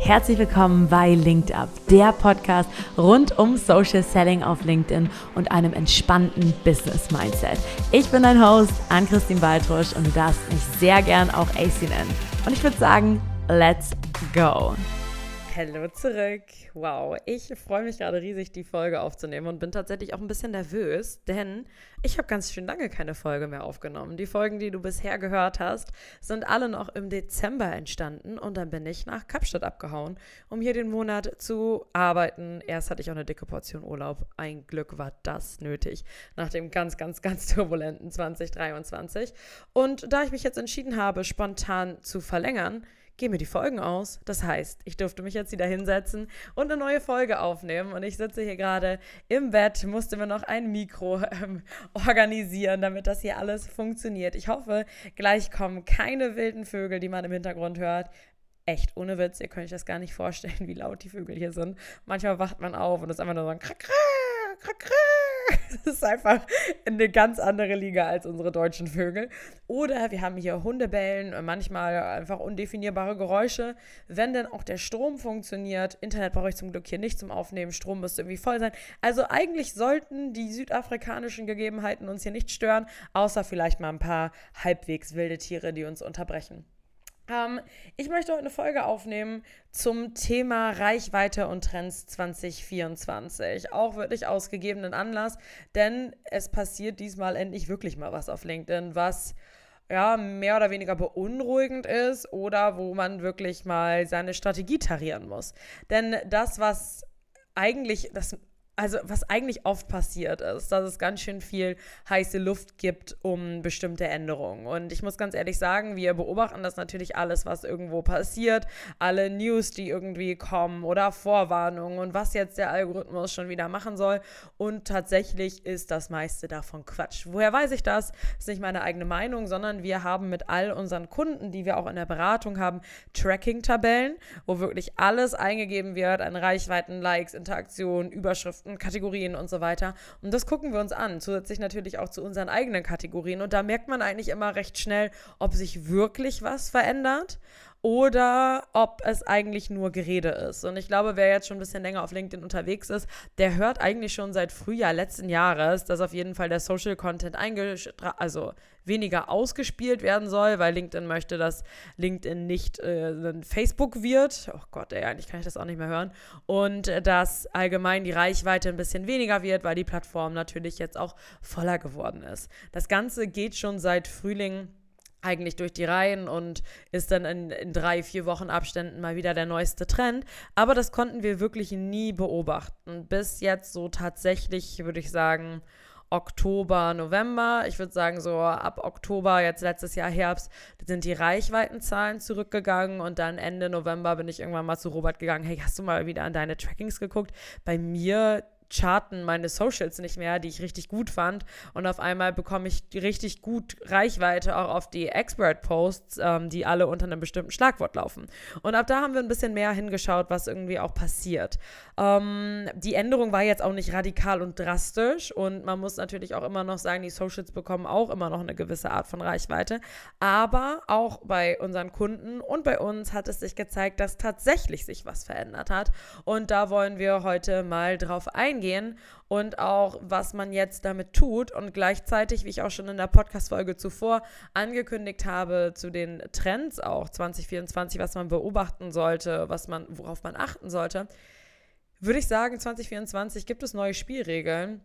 Herzlich willkommen bei Linked Up, der Podcast rund um Social Selling auf LinkedIn und einem entspannten Business Mindset. Ich bin dein Host, Ann-Christine Baltrusch und du darfst mich sehr gern auch AC nennen. Und ich würde sagen, let's go! Hallo zurück. Wow, ich freue mich gerade riesig, die Folge aufzunehmen und bin tatsächlich auch ein bisschen nervös, denn ich habe ganz schön lange keine Folge mehr aufgenommen. Die Folgen, die du bisher gehört hast, sind alle noch im Dezember entstanden und dann bin ich nach Kapstadt abgehauen, um hier den Monat zu arbeiten. Erst hatte ich auch eine dicke Portion Urlaub. Ein Glück war das nötig nach dem ganz, ganz, ganz turbulenten 2023. Und da ich mich jetzt entschieden habe, spontan zu verlängern, gehen mir die Folgen aus. Das heißt, ich durfte mich jetzt wieder hinsetzen und eine neue Folge aufnehmen. Und ich sitze hier gerade im Bett, musste mir noch ein Mikro ähm, organisieren, damit das hier alles funktioniert. Ich hoffe, gleich kommen keine wilden Vögel, die man im Hintergrund hört. Echt, ohne Witz, ihr könnt euch das gar nicht vorstellen, wie laut die Vögel hier sind. Manchmal wacht man auf und ist einfach nur so ein Krack, Krack. Das ist einfach eine ganz andere Liga als unsere deutschen Vögel. Oder wir haben hier Hundebellen, manchmal einfach undefinierbare Geräusche. Wenn denn auch der Strom funktioniert, Internet brauche ich zum Glück hier nicht zum Aufnehmen, Strom müsste irgendwie voll sein. Also eigentlich sollten die südafrikanischen Gegebenheiten uns hier nicht stören, außer vielleicht mal ein paar halbwegs wilde Tiere, die uns unterbrechen. Ähm, ich möchte heute eine Folge aufnehmen zum Thema Reichweite und Trends 2024. Auch wirklich aus gegebenen Anlass, denn es passiert diesmal endlich wirklich mal was auf LinkedIn, was ja mehr oder weniger beunruhigend ist oder wo man wirklich mal seine Strategie tarieren muss. Denn das, was eigentlich das also was eigentlich oft passiert ist, dass es ganz schön viel heiße Luft gibt um bestimmte Änderungen. Und ich muss ganz ehrlich sagen, wir beobachten das natürlich alles, was irgendwo passiert, alle News, die irgendwie kommen oder Vorwarnungen und was jetzt der Algorithmus schon wieder machen soll. Und tatsächlich ist das meiste davon Quatsch. Woher weiß ich das? Das ist nicht meine eigene Meinung, sondern wir haben mit all unseren Kunden, die wir auch in der Beratung haben, Tracking-Tabellen, wo wirklich alles eingegeben wird an Reichweiten, Likes, Interaktionen, Überschriften Kategorien und so weiter. Und das gucken wir uns an, zusätzlich natürlich auch zu unseren eigenen Kategorien. Und da merkt man eigentlich immer recht schnell, ob sich wirklich was verändert oder ob es eigentlich nur Gerede ist. Und ich glaube, wer jetzt schon ein bisschen länger auf LinkedIn unterwegs ist, der hört eigentlich schon seit Frühjahr letzten Jahres, dass auf jeden Fall der Social Content also weniger ausgespielt werden soll, weil LinkedIn möchte, dass LinkedIn nicht äh, ein Facebook wird. Oh Gott, ey, eigentlich kann ich das auch nicht mehr hören. Und äh, dass allgemein die Reichweite ein bisschen weniger wird, weil die Plattform natürlich jetzt auch voller geworden ist. Das Ganze geht schon seit Frühling eigentlich durch die Reihen und ist dann in, in, drei, vier Wochen Abständen mal wieder der neueste Trend. Aber das konnten wir wirklich nie beobachten. Bis jetzt so tatsächlich, würde ich sagen, Oktober, November. Ich würde sagen, so ab Oktober, jetzt letztes Jahr Herbst, sind die Reichweitenzahlen zurückgegangen und dann Ende November bin ich irgendwann mal zu Robert gegangen. Hey, hast du mal wieder an deine Trackings geguckt? Bei mir charten meine Socials nicht mehr, die ich richtig gut fand. Und auf einmal bekomme ich richtig gut Reichweite auch auf die Expert-Posts, ähm, die alle unter einem bestimmten Schlagwort laufen. Und ab da haben wir ein bisschen mehr hingeschaut, was irgendwie auch passiert. Ähm, die Änderung war jetzt auch nicht radikal und drastisch. Und man muss natürlich auch immer noch sagen, die Socials bekommen auch immer noch eine gewisse Art von Reichweite. Aber auch bei unseren Kunden und bei uns hat es sich gezeigt, dass tatsächlich sich was verändert hat. Und da wollen wir heute mal drauf eingehen eingehen und auch, was man jetzt damit tut. Und gleichzeitig, wie ich auch schon in der Podcast-Folge zuvor angekündigt habe, zu den Trends auch 2024, was man beobachten sollte, was man, worauf man achten sollte, würde ich sagen, 2024 gibt es neue Spielregeln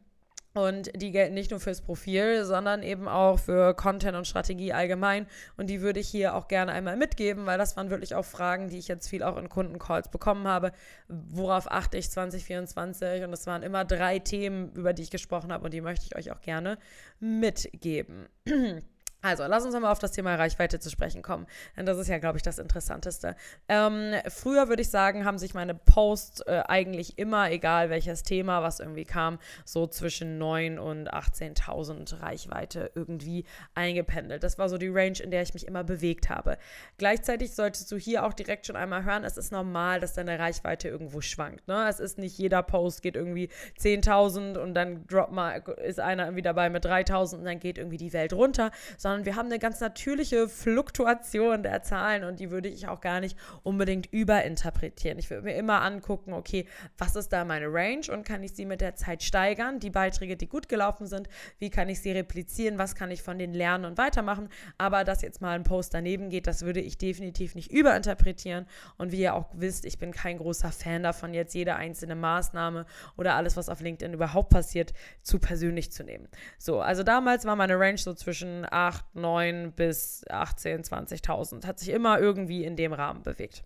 und die gelten nicht nur fürs Profil, sondern eben auch für Content und Strategie allgemein. Und die würde ich hier auch gerne einmal mitgeben, weil das waren wirklich auch Fragen, die ich jetzt viel auch in Kundencalls bekommen habe. Worauf achte ich 2024? Und es waren immer drei Themen, über die ich gesprochen habe und die möchte ich euch auch gerne mitgeben. Also, lass uns mal auf das Thema Reichweite zu sprechen kommen. Denn das ist ja, glaube ich, das Interessanteste. Ähm, früher würde ich sagen, haben sich meine Posts äh, eigentlich immer, egal welches Thema, was irgendwie kam, so zwischen 9.000 und 18.000 Reichweite irgendwie eingependelt. Das war so die Range, in der ich mich immer bewegt habe. Gleichzeitig solltest du hier auch direkt schon einmal hören, es ist normal, dass deine Reichweite irgendwo schwankt. Ne? Es ist nicht jeder Post geht irgendwie 10.000 und dann drop mal, ist einer irgendwie dabei mit 3.000 und dann geht irgendwie die Welt runter, sondern sondern wir haben eine ganz natürliche Fluktuation der Zahlen und die würde ich auch gar nicht unbedingt überinterpretieren. Ich würde mir immer angucken, okay, was ist da meine Range und kann ich sie mit der Zeit steigern? Die Beiträge, die gut gelaufen sind, wie kann ich sie replizieren? Was kann ich von denen lernen und weitermachen? Aber dass jetzt mal ein Post daneben geht, das würde ich definitiv nicht überinterpretieren. Und wie ihr auch wisst, ich bin kein großer Fan davon, jetzt jede einzelne Maßnahme oder alles, was auf LinkedIn überhaupt passiert, zu persönlich zu nehmen. So, also damals war meine Range so zwischen 8, 9 bis 18, 20.000. Hat sich immer irgendwie in dem Rahmen bewegt.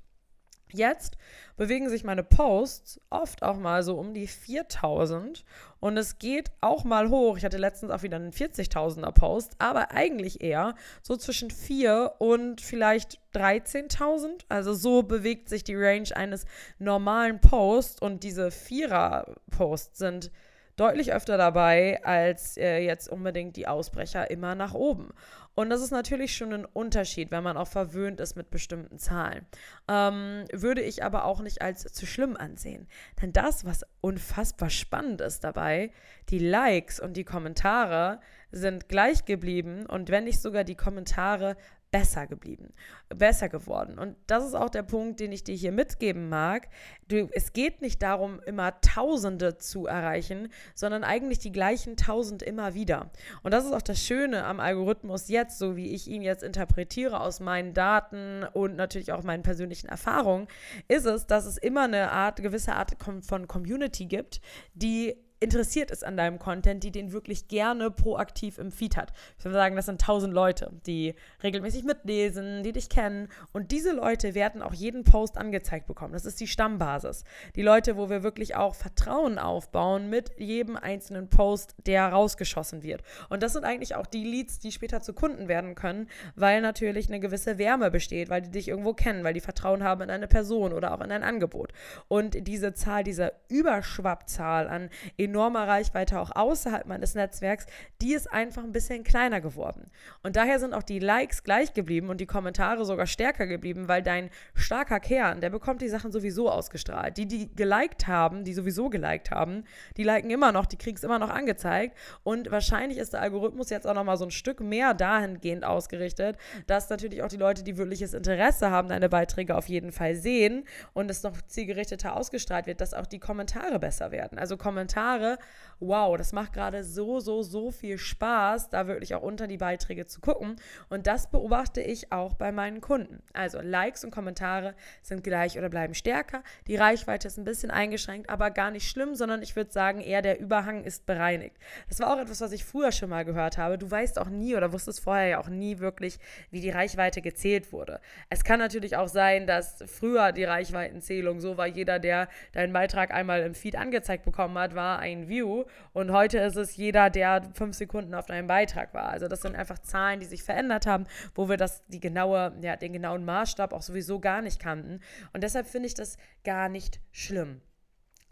Jetzt bewegen sich meine Posts oft auch mal so um die 4000 und es geht auch mal hoch. Ich hatte letztens auch wieder einen 40.000er Post, aber eigentlich eher so zwischen 4 und vielleicht 13.000. Also so bewegt sich die Range eines normalen Posts und diese Vierer-Posts sind deutlich öfter dabei als äh, jetzt unbedingt die Ausbrecher immer nach oben. Und das ist natürlich schon ein Unterschied, wenn man auch verwöhnt ist mit bestimmten Zahlen. Ähm, würde ich aber auch nicht als zu schlimm ansehen. Denn das, was unfassbar spannend ist dabei, die Likes und die Kommentare sind gleich geblieben und wenn nicht sogar die Kommentare besser geblieben, besser geworden. Und das ist auch der Punkt, den ich dir hier mitgeben mag. Du, es geht nicht darum, immer Tausende zu erreichen, sondern eigentlich die gleichen Tausend immer wieder. Und das ist auch das Schöne am Algorithmus jetzt, so wie ich ihn jetzt interpretiere aus meinen Daten und natürlich auch meinen persönlichen Erfahrungen, ist es, dass es immer eine Art, gewisse Art von Community gibt, die interessiert ist an deinem Content, die den wirklich gerne proaktiv im Feed hat. Ich würde sagen, das sind tausend Leute, die regelmäßig mitlesen, die dich kennen. Und diese Leute werden auch jeden Post angezeigt bekommen. Das ist die Stammbasis. Die Leute, wo wir wirklich auch Vertrauen aufbauen mit jedem einzelnen Post, der rausgeschossen wird. Und das sind eigentlich auch die Leads, die später zu Kunden werden können, weil natürlich eine gewisse Wärme besteht, weil die dich irgendwo kennen, weil die Vertrauen haben in eine Person oder auch in ein Angebot. Und diese Zahl, diese Überschwappzahl an enormer Reichweite auch außerhalb meines Netzwerks, die ist einfach ein bisschen kleiner geworden. Und daher sind auch die Likes gleich geblieben und die Kommentare sogar stärker geblieben, weil dein starker Kern, der bekommt die Sachen sowieso ausgestrahlt. Die, die geliked haben, die sowieso geliked haben, die liken immer noch, die kriegen es immer noch angezeigt. Und wahrscheinlich ist der Algorithmus jetzt auch noch mal so ein Stück mehr dahingehend ausgerichtet, dass natürlich auch die Leute, die wirkliches Interesse haben, deine Beiträge auf jeden Fall sehen und es noch zielgerichteter ausgestrahlt wird, dass auch die Kommentare besser werden. Also Kommentare Kommentare. Wow, das macht gerade so, so, so viel Spaß, da wirklich auch unter die Beiträge zu gucken. Und das beobachte ich auch bei meinen Kunden. Also Likes und Kommentare sind gleich oder bleiben stärker. Die Reichweite ist ein bisschen eingeschränkt, aber gar nicht schlimm, sondern ich würde sagen, eher der Überhang ist bereinigt. Das war auch etwas, was ich früher schon mal gehört habe. Du weißt auch nie oder wusstest vorher ja auch nie wirklich, wie die Reichweite gezählt wurde. Es kann natürlich auch sein, dass früher die Reichweitenzählung so war, jeder, der deinen Beitrag einmal im Feed angezeigt bekommen hat, war ein View und heute ist es jeder, der fünf Sekunden auf deinem Beitrag war. Also das sind einfach Zahlen, die sich verändert haben, wo wir das, die genaue, ja, den genauen Maßstab auch sowieso gar nicht kannten. Und deshalb finde ich das gar nicht schlimm.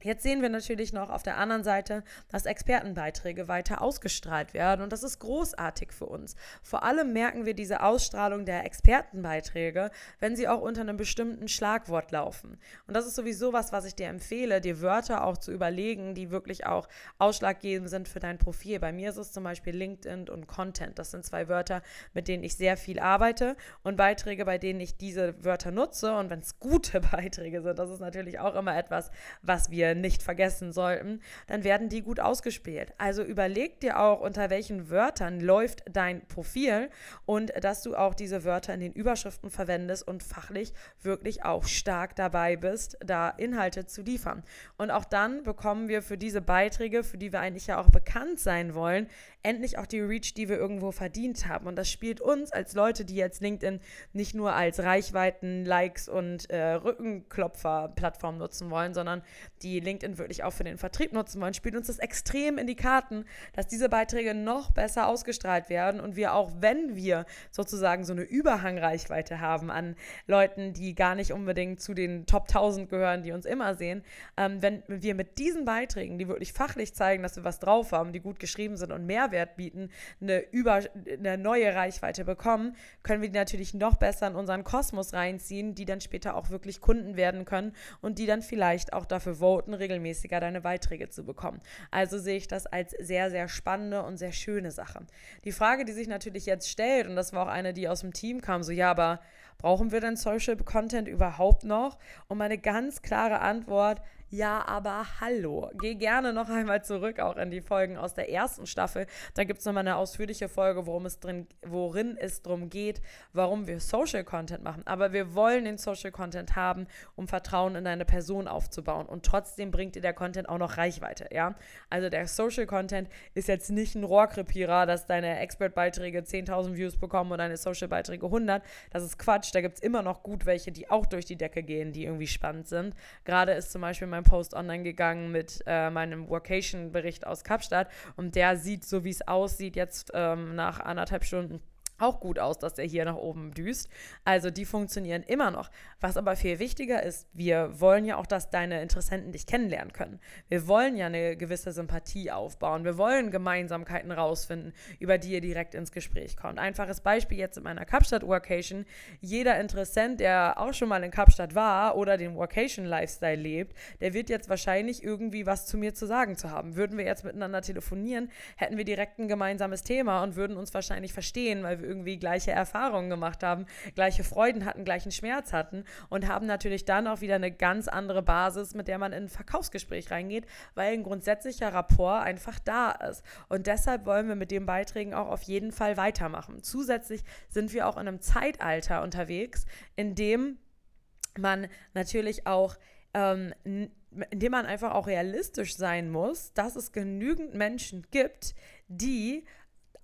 Jetzt sehen wir natürlich noch auf der anderen Seite, dass Expertenbeiträge weiter ausgestrahlt werden und das ist großartig für uns. Vor allem merken wir diese Ausstrahlung der Expertenbeiträge, wenn sie auch unter einem bestimmten Schlagwort laufen. Und das ist sowieso was, was ich dir empfehle, dir Wörter auch zu überlegen, die wirklich auch ausschlaggebend sind für dein Profil. Bei mir ist es zum Beispiel LinkedIn und Content. Das sind zwei Wörter, mit denen ich sehr viel arbeite und Beiträge, bei denen ich diese Wörter nutze. Und wenn es gute Beiträge sind, das ist natürlich auch immer etwas, was wir nicht vergessen sollten, dann werden die gut ausgespielt. Also überleg dir auch, unter welchen Wörtern läuft dein Profil und dass du auch diese Wörter in den Überschriften verwendest und fachlich wirklich auch stark dabei bist, da Inhalte zu liefern. Und auch dann bekommen wir für diese Beiträge, für die wir eigentlich ja auch bekannt sein wollen, endlich auch die Reach, die wir irgendwo verdient haben. Und das spielt uns als Leute, die jetzt LinkedIn nicht nur als Reichweiten, Likes und äh, Rückenklopfer-Plattform nutzen wollen, sondern die LinkedIn wirklich auch für den Vertrieb nutzen wollen, spielt uns das extrem in die Karten, dass diese Beiträge noch besser ausgestrahlt werden und wir auch, wenn wir sozusagen so eine Überhangreichweite haben an Leuten, die gar nicht unbedingt zu den Top 1000 gehören, die uns immer sehen, ähm, wenn wir mit diesen Beiträgen, die wirklich fachlich zeigen, dass wir was drauf haben, die gut geschrieben sind und Mehrwert Mehrwert bieten, eine, über, eine neue Reichweite bekommen, können wir die natürlich noch besser in unseren Kosmos reinziehen, die dann später auch wirklich Kunden werden können und die dann vielleicht auch dafür voten regelmäßiger deine Beiträge zu bekommen. Also sehe ich das als sehr, sehr spannende und sehr schöne Sache. Die Frage, die sich natürlich jetzt stellt, und das war auch eine, die aus dem Team kam, so ja, aber brauchen wir denn Social Content überhaupt noch? Und meine ganz klare Antwort, ja, aber hallo. Geh gerne noch einmal zurück auch in die Folgen aus der ersten Staffel. Da gibt es nochmal eine ausführliche Folge, worum es drin, worin es darum geht, warum wir Social Content machen. Aber wir wollen den Social Content haben, um Vertrauen in deine Person aufzubauen. Und trotzdem bringt dir der Content auch noch Reichweite, ja? Also der Social Content ist jetzt nicht ein Rohrkrepierer, dass deine Expert-Beiträge 10.000 Views bekommen und deine Social-Beiträge 100. Das ist Quatsch. Da gibt es immer noch gut welche, die auch durch die Decke gehen, die irgendwie spannend sind. Gerade ist zum Beispiel mein Post online gegangen mit äh, meinem Vocation-Bericht aus Kapstadt. Und der sieht, so wie es aussieht, jetzt ähm, nach anderthalb Stunden auch gut aus, dass der hier nach oben düst. Also die funktionieren immer noch. Was aber viel wichtiger ist, wir wollen ja auch, dass deine Interessenten dich kennenlernen können. Wir wollen ja eine gewisse Sympathie aufbauen. Wir wollen Gemeinsamkeiten rausfinden, über die ihr direkt ins Gespräch kommt. Einfaches Beispiel jetzt in meiner Kapstadt-Workation. Jeder Interessent, der auch schon mal in Kapstadt war oder den Workation-Lifestyle lebt, der wird jetzt wahrscheinlich irgendwie was zu mir zu sagen zu haben. Würden wir jetzt miteinander telefonieren, hätten wir direkt ein gemeinsames Thema und würden uns wahrscheinlich verstehen, weil wir irgendwie gleiche Erfahrungen gemacht haben, gleiche Freuden hatten, gleichen Schmerz hatten und haben natürlich dann auch wieder eine ganz andere Basis, mit der man in ein Verkaufsgespräch reingeht, weil ein grundsätzlicher Rapport einfach da ist. Und deshalb wollen wir mit den Beiträgen auch auf jeden Fall weitermachen. Zusätzlich sind wir auch in einem Zeitalter unterwegs, in dem man natürlich auch ähm, indem man einfach auch realistisch sein muss, dass es genügend Menschen gibt, die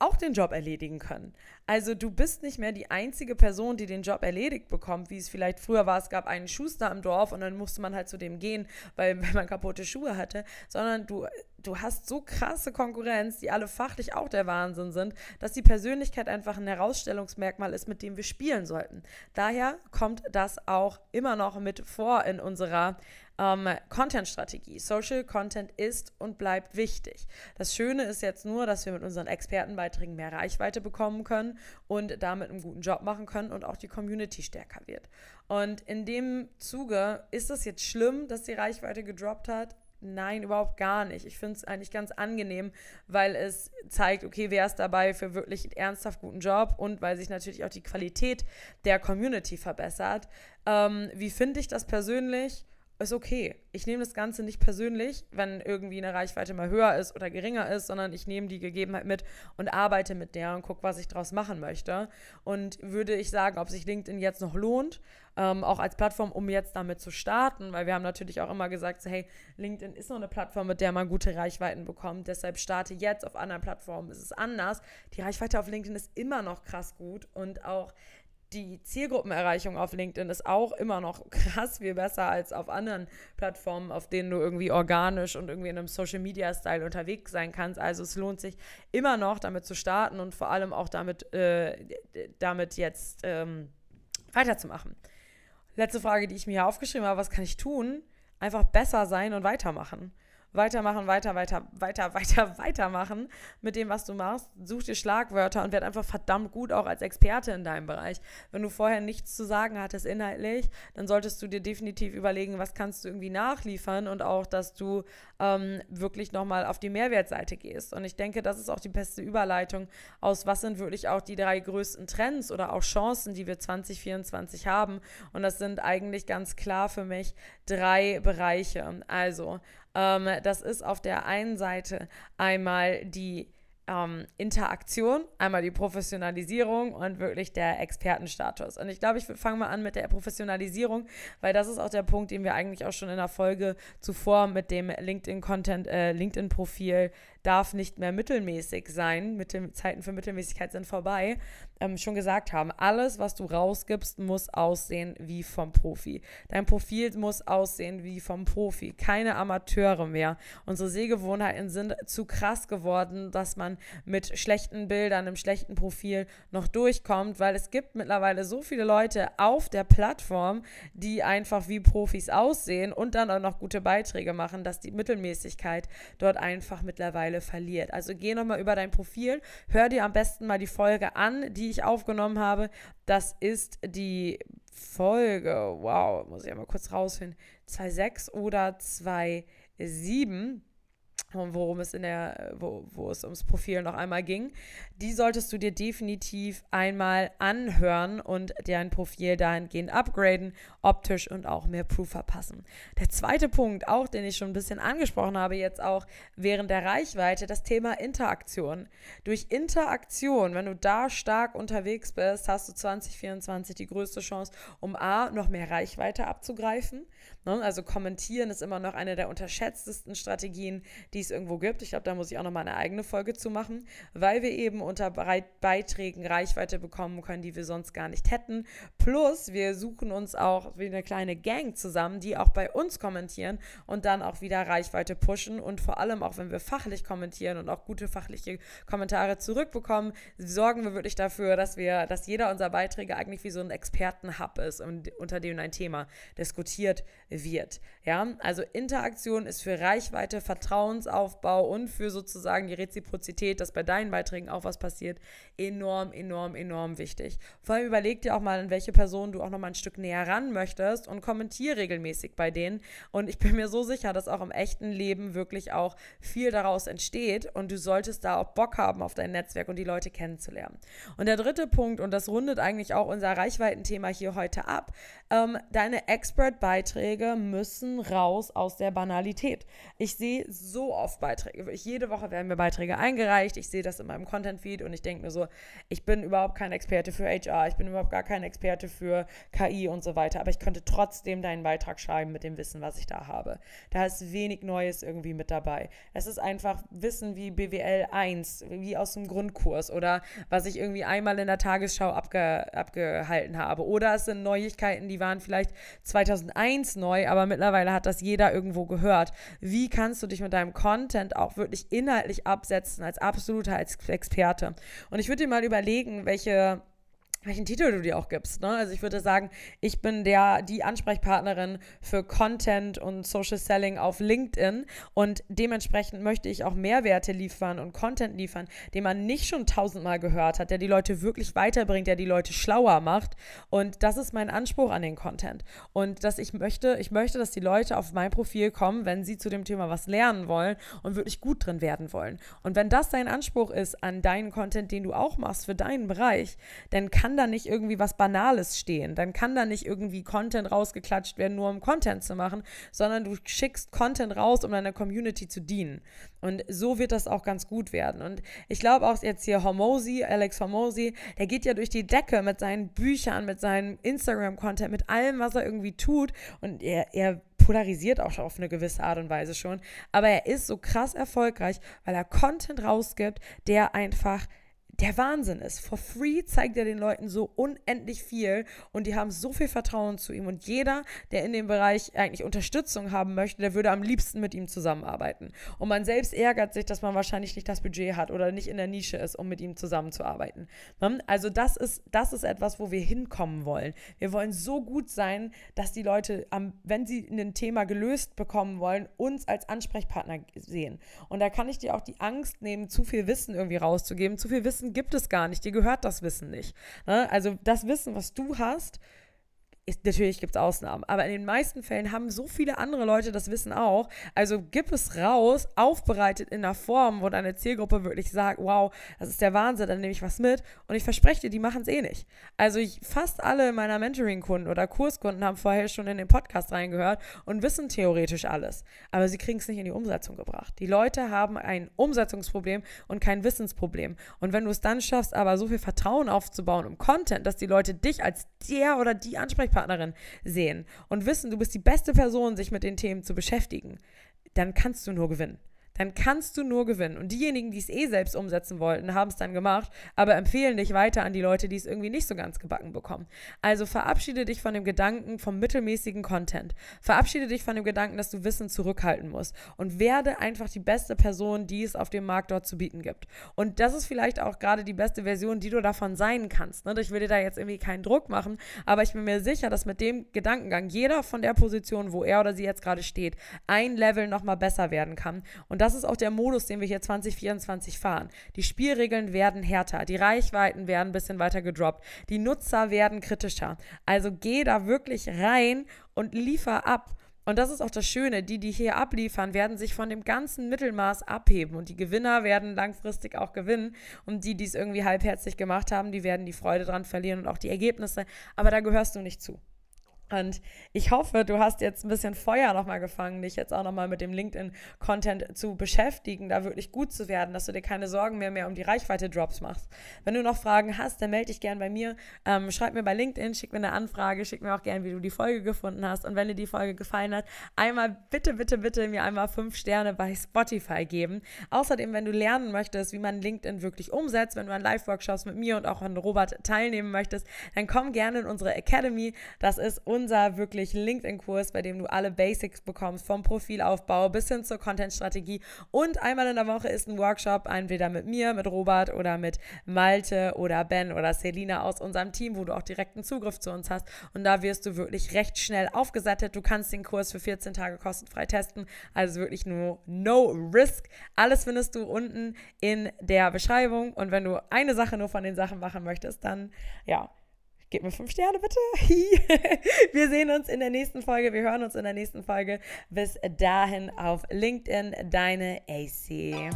auch den Job erledigen können. Also du bist nicht mehr die einzige Person, die den Job erledigt bekommt, wie es vielleicht früher war. Es gab einen Schuster im Dorf und dann musste man halt zu dem gehen, weil, weil man kaputte Schuhe hatte, sondern du, du hast so krasse Konkurrenz, die alle fachlich auch der Wahnsinn sind, dass die Persönlichkeit einfach ein Herausstellungsmerkmal ist, mit dem wir spielen sollten. Daher kommt das auch immer noch mit vor in unserer ähm, Content-Strategie. Social Content ist und bleibt wichtig. Das Schöne ist jetzt nur, dass wir mit unseren Expertenbeiträgen mehr Reichweite bekommen können und damit einen guten Job machen können und auch die Community stärker wird. Und in dem Zuge ist es jetzt schlimm, dass die Reichweite gedroppt hat. Nein, überhaupt gar nicht. Ich finde es eigentlich ganz angenehm, weil es zeigt, okay, wer ist dabei für wirklich einen ernsthaft guten Job und weil sich natürlich auch die Qualität der Community verbessert. Ähm, wie finde ich das persönlich? Ist okay. Ich nehme das Ganze nicht persönlich, wenn irgendwie eine Reichweite mal höher ist oder geringer ist, sondern ich nehme die Gegebenheit mit und arbeite mit der und gucke, was ich daraus machen möchte. Und würde ich sagen, ob sich LinkedIn jetzt noch lohnt, ähm, auch als Plattform, um jetzt damit zu starten, weil wir haben natürlich auch immer gesagt, so, hey, LinkedIn ist noch eine Plattform, mit der man gute Reichweiten bekommt, deshalb starte jetzt auf anderen Plattformen, ist es anders. Die Reichweite auf LinkedIn ist immer noch krass gut und auch die Zielgruppenerreichung auf LinkedIn ist auch immer noch krass viel besser als auf anderen Plattformen, auf denen du irgendwie organisch und irgendwie in einem Social Media Style unterwegs sein kannst. Also es lohnt sich immer noch damit zu starten und vor allem auch damit, äh, damit jetzt ähm, weiterzumachen. Letzte Frage, die ich mir hier aufgeschrieben habe, was kann ich tun? Einfach besser sein und weitermachen weitermachen, weiter, weiter, weiter, weiter, weitermachen mit dem, was du machst. Such dir Schlagwörter und werd einfach verdammt gut auch als Experte in deinem Bereich. Wenn du vorher nichts zu sagen hattest inhaltlich, dann solltest du dir definitiv überlegen, was kannst du irgendwie nachliefern und auch, dass du ähm, wirklich nochmal auf die Mehrwertseite gehst. Und ich denke, das ist auch die beste Überleitung aus, was sind wirklich auch die drei größten Trends oder auch Chancen, die wir 2024 haben. Und das sind eigentlich ganz klar für mich drei Bereiche. Also ähm, das ist auf der einen Seite einmal die ähm, Interaktion, einmal die Professionalisierung und wirklich der Expertenstatus. Und ich glaube, ich fange mal an mit der Professionalisierung, weil das ist auch der Punkt, den wir eigentlich auch schon in der Folge zuvor mit dem LinkedIn-Content, äh, LinkedIn-Profil darf nicht mehr mittelmäßig sein, mit den Zeiten für Mittelmäßigkeit sind vorbei, ähm, schon gesagt haben. Alles, was du rausgibst, muss aussehen wie vom Profi. Dein Profil muss aussehen wie vom Profi. Keine Amateure mehr. Unsere Sehgewohnheiten sind zu krass geworden, dass man mit schlechten Bildern, einem schlechten Profil noch durchkommt, weil es gibt mittlerweile so viele Leute auf der Plattform, die einfach wie Profis aussehen und dann auch noch gute Beiträge machen, dass die Mittelmäßigkeit dort einfach mittlerweile verliert. Also geh nochmal über dein Profil, hör dir am besten mal die Folge an, die ich aufgenommen habe. Das ist die Folge, wow, muss ich mal kurz rausfinden, 2.6 oder 2.7 worum es in der, wo, wo es ums Profil noch einmal ging, die solltest du dir definitiv einmal anhören und dein Profil dahingehend upgraden, optisch und auch mehr Proof verpassen. Der zweite Punkt, auch den ich schon ein bisschen angesprochen habe, jetzt auch während der Reichweite, das Thema Interaktion. Durch Interaktion, wenn du da stark unterwegs bist, hast du 2024 die größte Chance, um A, noch mehr Reichweite abzugreifen. Ne? Also kommentieren ist immer noch eine der unterschätztesten Strategien, die es irgendwo gibt. Ich glaube, da muss ich auch noch mal eine eigene Folge zu machen, weil wir eben unter Beiträgen Reichweite bekommen können, die wir sonst gar nicht hätten. Plus, wir suchen uns auch wie eine kleine Gang zusammen, die auch bei uns kommentieren und dann auch wieder Reichweite pushen. Und vor allem auch, wenn wir fachlich kommentieren und auch gute fachliche Kommentare zurückbekommen, sorgen wir wirklich dafür, dass wir, dass jeder unserer Beiträge eigentlich wie so ein Expertenhub ist und unter dem ein Thema diskutiert wird. Ja, also Interaktion ist für Reichweite, Vertrauensaufbau und für sozusagen die Reziprozität, dass bei deinen Beiträgen auch was passiert, enorm, enorm, enorm wichtig. Vor allem überleg dir auch mal, an welche Person du auch noch mal ein Stück näher ran möchtest und kommentiere regelmäßig bei denen. Und ich bin mir so sicher, dass auch im echten Leben wirklich auch viel daraus entsteht und du solltest da auch Bock haben auf dein Netzwerk und die Leute kennenzulernen. Und der dritte Punkt, und das rundet eigentlich auch unser Reichweitenthema hier heute ab, ähm, deine Expert-Beiträge müssen raus aus der Banalität. Ich sehe so oft Beiträge. Ich, jede Woche werden mir Beiträge eingereicht. Ich sehe das in meinem Content-Feed und ich denke mir so, ich bin überhaupt kein Experte für HR, ich bin überhaupt gar kein Experte für KI und so weiter, aber ich könnte trotzdem deinen Beitrag schreiben mit dem Wissen, was ich da habe. Da ist wenig Neues irgendwie mit dabei. Es ist einfach Wissen wie BWL 1, wie aus dem Grundkurs oder was ich irgendwie einmal in der Tagesschau abge, abgehalten habe. Oder es sind Neuigkeiten, die waren vielleicht 2001 neu, aber mittlerweile hat das jeder irgendwo gehört. Wie kannst du dich mit deinem Content auch wirklich inhaltlich absetzen als absoluter Experte? Und ich würde dir mal überlegen, welche welchen Titel du dir auch gibst. Ne? Also ich würde sagen, ich bin der, die Ansprechpartnerin für Content und Social Selling auf LinkedIn und dementsprechend möchte ich auch Mehrwerte liefern und Content liefern, den man nicht schon tausendmal gehört hat, der die Leute wirklich weiterbringt, der die Leute schlauer macht und das ist mein Anspruch an den Content und dass ich möchte, ich möchte, dass die Leute auf mein Profil kommen, wenn sie zu dem Thema was lernen wollen und wirklich gut drin werden wollen. Und wenn das dein Anspruch ist an deinen Content, den du auch machst für deinen Bereich, dann kann kann da nicht irgendwie was Banales stehen. Dann kann da nicht irgendwie Content rausgeklatscht werden, nur um Content zu machen, sondern du schickst Content raus, um deiner Community zu dienen. Und so wird das auch ganz gut werden. Und ich glaube auch jetzt hier Hormozy, Alex Hormozy, der geht ja durch die Decke mit seinen Büchern, mit seinem Instagram-Content, mit allem, was er irgendwie tut. Und er, er polarisiert auch auf eine gewisse Art und Weise schon. Aber er ist so krass erfolgreich, weil er Content rausgibt, der einfach der Wahnsinn ist. For free zeigt er den Leuten so unendlich viel und die haben so viel Vertrauen zu ihm. Und jeder, der in dem Bereich eigentlich Unterstützung haben möchte, der würde am liebsten mit ihm zusammenarbeiten. Und man selbst ärgert sich, dass man wahrscheinlich nicht das Budget hat oder nicht in der Nische ist, um mit ihm zusammenzuarbeiten. Ne? Also das ist, das ist etwas, wo wir hinkommen wollen. Wir wollen so gut sein, dass die Leute, wenn sie ein Thema gelöst bekommen wollen, uns als Ansprechpartner sehen. Und da kann ich dir auch die Angst nehmen, zu viel Wissen irgendwie rauszugeben. Zu viel Wissen gibt es gar nicht. Dir gehört das Wissen nicht. Ne? Also das Wissen, was du hast, ist, natürlich gibt es Ausnahmen, aber in den meisten Fällen haben so viele andere Leute das Wissen auch. Also gib es raus, aufbereitet in einer Form, wo deine Zielgruppe wirklich sagt, wow, das ist der Wahnsinn, dann nehme ich was mit. Und ich verspreche dir, die machen es eh nicht. Also ich, fast alle meiner Mentoring-Kunden oder Kurskunden haben vorher schon in den Podcast reingehört und wissen theoretisch alles. Aber sie kriegen es nicht in die Umsetzung gebracht. Die Leute haben ein Umsetzungsproblem und kein Wissensproblem. Und wenn du es dann schaffst, aber so viel Vertrauen aufzubauen im Content, dass die Leute dich als der oder die Ansprechpartner Ansprechpartnerin sehen und wissen, du bist die beste Person, sich mit den Themen zu beschäftigen, dann kannst du nur gewinnen dann kannst du nur gewinnen. Und diejenigen, die es eh selbst umsetzen wollten, haben es dann gemacht, aber empfehlen dich weiter an die Leute, die es irgendwie nicht so ganz gebacken bekommen. Also verabschiede dich von dem Gedanken vom mittelmäßigen Content. Verabschiede dich von dem Gedanken, dass du Wissen zurückhalten musst und werde einfach die beste Person, die es auf dem Markt dort zu bieten gibt. Und das ist vielleicht auch gerade die beste Version, die du davon sein kannst. Ne? Ich will dir da jetzt irgendwie keinen Druck machen, aber ich bin mir sicher, dass mit dem Gedankengang jeder von der Position, wo er oder sie jetzt gerade steht, ein Level nochmal besser werden kann. Und das das ist auch der Modus, den wir hier 2024 fahren. Die Spielregeln werden härter, die Reichweiten werden ein bisschen weiter gedroppt, die Nutzer werden kritischer. Also geh da wirklich rein und liefer ab. Und das ist auch das Schöne, die, die hier abliefern, werden sich von dem ganzen Mittelmaß abheben und die Gewinner werden langfristig auch gewinnen und die, die es irgendwie halbherzig gemacht haben, die werden die Freude dran verlieren und auch die Ergebnisse, aber da gehörst du nicht zu. Und ich hoffe, du hast jetzt ein bisschen Feuer nochmal gefangen, dich jetzt auch nochmal mit dem LinkedIn-Content zu beschäftigen, da wirklich gut zu werden, dass du dir keine Sorgen mehr, mehr um die Reichweite-Drops machst. Wenn du noch Fragen hast, dann melde dich gern bei mir. Ähm, schreib mir bei LinkedIn, schick mir eine Anfrage, schick mir auch gern, wie du die Folge gefunden hast. Und wenn dir die Folge gefallen hat, einmal bitte, bitte, bitte mir einmal fünf Sterne bei Spotify geben. Außerdem, wenn du lernen möchtest, wie man LinkedIn wirklich umsetzt, wenn du an Live-Workshops mit mir und auch an Robert teilnehmen möchtest, dann komm gerne in unsere Academy. Das ist unser unser wirklich LinkedIn-Kurs, bei dem du alle Basics bekommst, vom Profilaufbau bis hin zur Content-Strategie. Und einmal in der Woche ist ein Workshop, entweder mit mir, mit Robert oder mit Malte oder Ben oder Selina aus unserem Team, wo du auch direkten Zugriff zu uns hast. Und da wirst du wirklich recht schnell aufgesettet. Du kannst den Kurs für 14 Tage kostenfrei testen. Also wirklich nur no risk. Alles findest du unten in der Beschreibung. Und wenn du eine Sache nur von den Sachen machen möchtest, dann ja, Gebt mir fünf Sterne bitte. wir sehen uns in der nächsten Folge. Wir hören uns in der nächsten Folge. Bis dahin auf LinkedIn, deine AC.